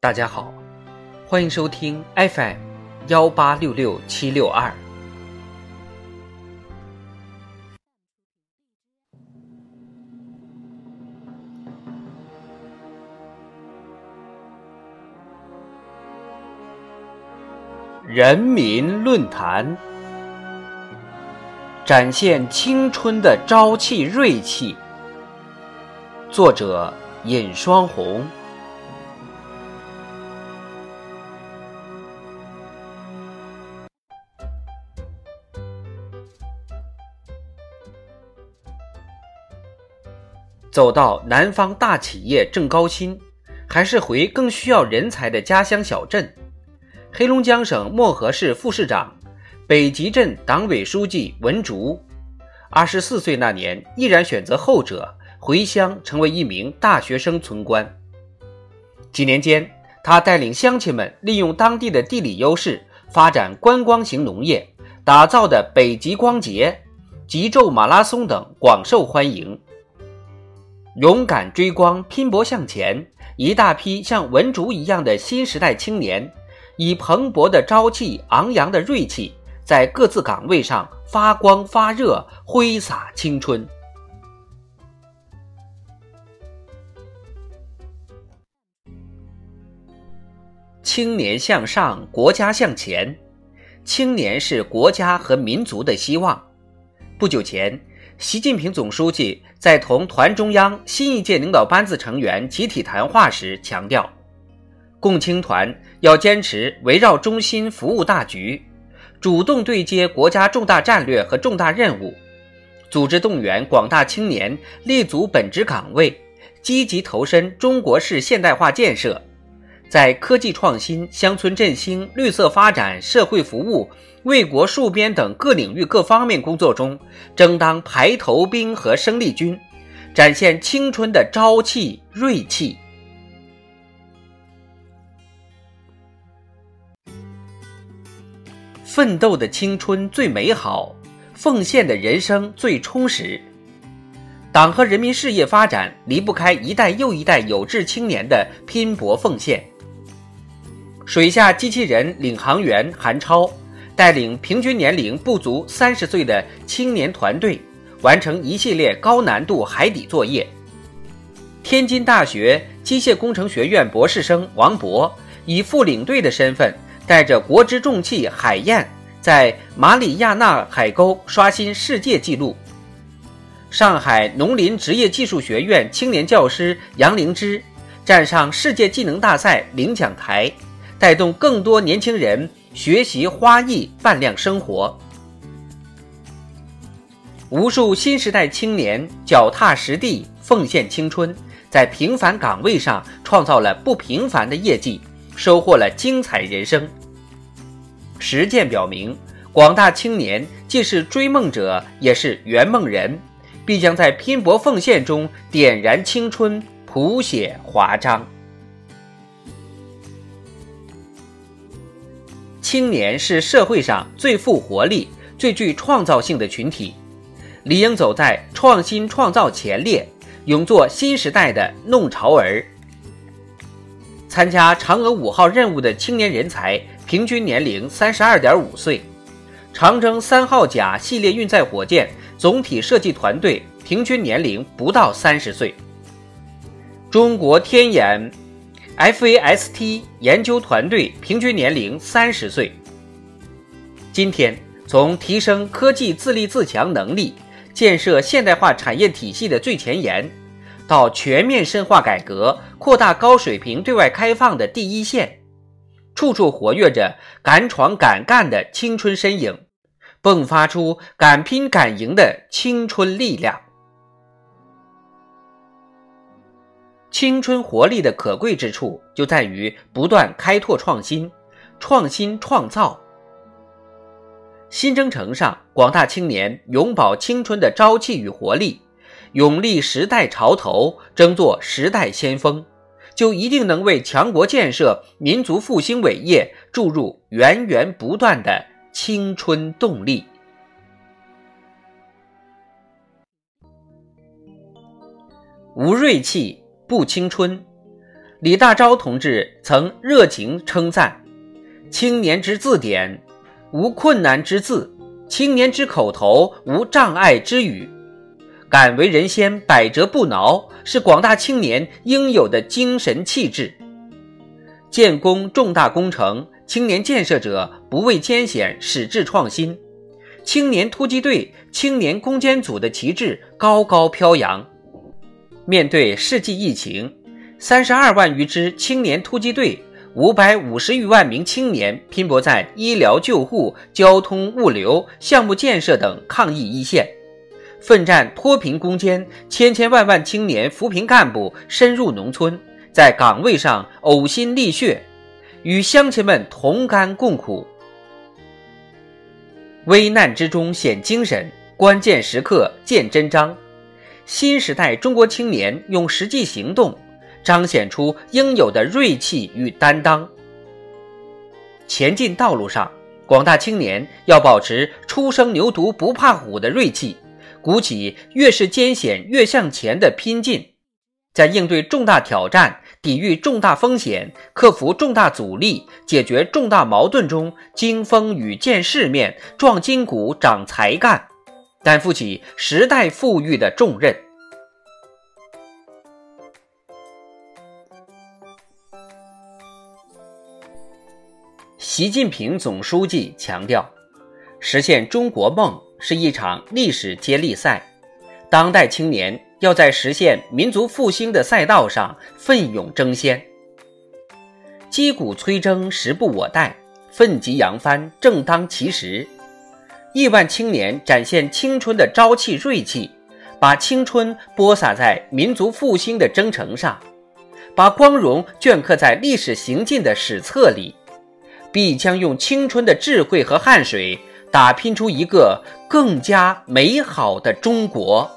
大家好，欢迎收听 FM 幺八六六七六二。人民论坛，展现青春的朝气锐气。作者：尹双红。走到南方大企业正高薪，还是回更需要人才的家乡小镇？黑龙江省漠河市副市长、北极镇党委书记文竹，二十四岁那年毅然选择后者，回乡成为一名大学生村官。几年间，他带领乡亲们利用当地的地理优势，发展观光型农业，打造的北极光节、极昼马拉松等广受欢迎。勇敢追光，拼搏向前，一大批像文竹一样的新时代青年。以蓬勃的朝气、昂扬的锐气，在各自岗位上发光发热，挥洒青春。青年向上，国家向前。青年是国家和民族的希望。不久前，习近平总书记在同团中央新一届领导班子成员集体谈话时强调。共青团要坚持围绕中心服务大局，主动对接国家重大战略和重大任务，组织动员广大青年立足本职岗位，积极投身中国式现代化建设，在科技创新、乡村振兴、绿色发展、社会服务、为国戍边等各领域各方面工作中，争当排头兵和生力军，展现青春的朝气锐气。奋斗的青春最美好，奉献的人生最充实。党和人民事业发展离不开一代又一代有志青年的拼搏奉献。水下机器人领航员韩超带领平均年龄不足三十岁的青年团队，完成一系列高难度海底作业。天津大学机械工程学院博士生王博以副领队的身份。带着国之重器海燕，在马里亚纳海沟刷新世界纪录。上海农林职业技术学院青年教师杨灵芝站上世界技能大赛领奖台，带动更多年轻人学习花艺，扮靓生活。无数新时代青年脚踏实地，奉献青春，在平凡岗位上创造了不平凡的业绩。收获了精彩人生。实践表明，广大青年既是追梦者，也是圆梦人，必将在拼搏奉献中点燃青春，谱写华章。青年是社会上最富活力、最具创造性的群体，理应走在创新创造前列，勇做新时代的弄潮儿。参加嫦娥五号任务的青年人才平均年龄三十二点五岁，长征三号甲系列运载火箭总体设计团队平均年龄不到三十岁。中国天眼 FAST 研究团队平均年龄三十岁。今天，从提升科技自立自强能力、建设现代化产业体系的最前沿。到全面深化改革、扩大高水平对外开放的第一线，处处活跃着敢闯敢干的青春身影，迸发出敢拼敢赢的青春力量。青春活力的可贵之处就在于不断开拓创新、创新创造。新征程上，广大青年永葆青春的朝气与活力。勇立时代潮头，争做时代先锋，就一定能为强国建设、民族复兴伟业注入源源不断的青春动力。无锐气不青春，李大钊同志曾热情称赞：“青年之字典，无困难之字；青年之口头，无障碍之语。敢为人先，百折不挠，是广大青年应有的精神气质。建功重大工程，青年建设者不畏艰险，矢志创新。青年突击队、青年攻坚组的旗帜高高飘扬。面对世纪疫情，三十二万余支青年突击队，五百五十余万名青年拼搏在医疗救护、交通物流、项目建设等抗疫一线，奋战脱贫攻坚。千千万万青年扶贫干部深入农村。在岗位上呕心沥血，与乡亲们同甘共苦，危难之中显精神，关键时刻见真章。新时代中国青年用实际行动彰显出应有的锐气与担当。前进道路上，广大青年要保持“初生牛犊不怕虎”的锐气，鼓起越是艰险越向前的拼劲。在应对重大挑战、抵御重大风险、克服重大阻力、解决重大矛盾中，经风雨、见世面、壮筋骨、长才干，担负起时代赋予的重任。习近平总书记强调，实现中国梦是一场历史接力赛，当代青年。要在实现民族复兴的赛道上奋勇争先，击鼓催征时不我待，奋楫扬帆正当其时。亿万青年展现青春的朝气锐气，把青春播撒在民族复兴的征程上，把光荣镌刻在历史行进的史册里，必将用青春的智慧和汗水，打拼出一个更加美好的中国。